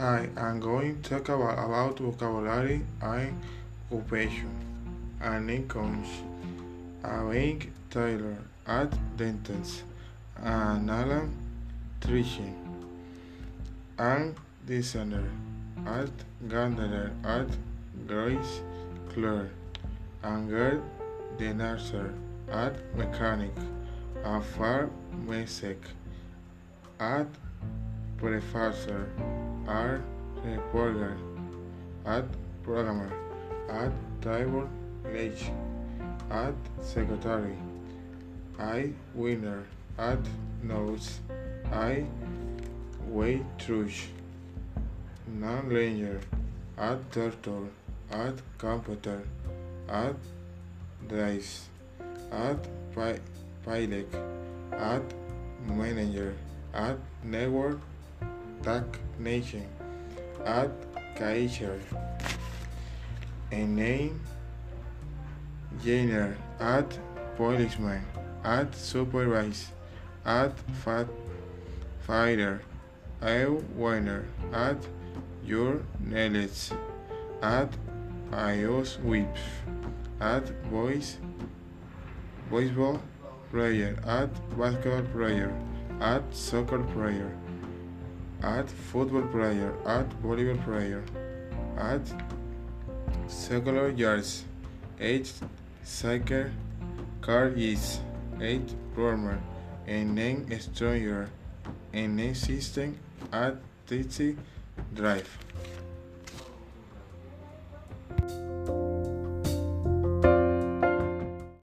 Hi, I'm going to talk about, about vocabulary and occupation. And incomes. A bank tailor at dentist. An Alan Trichy. An designer at gardener at Grace Clare. And girl the nurser at mechanic. A pharmacic at professor are reporter at eh, programmer. At driver late at secretary. I winner. At notes. I waitress non ranger at turtle, at computer. At dice at pi- pilot. At manager. At network nation at Kaiser. A name Jenner at policeman at supervise at fat fighter a winner at your knowledge at iOS whip at voice baseball player at basketball player at soccer player at football player, at volleyball player, at secular yards, eight cycle car is, eight plumber, and name stranger, and name system at taxi drive.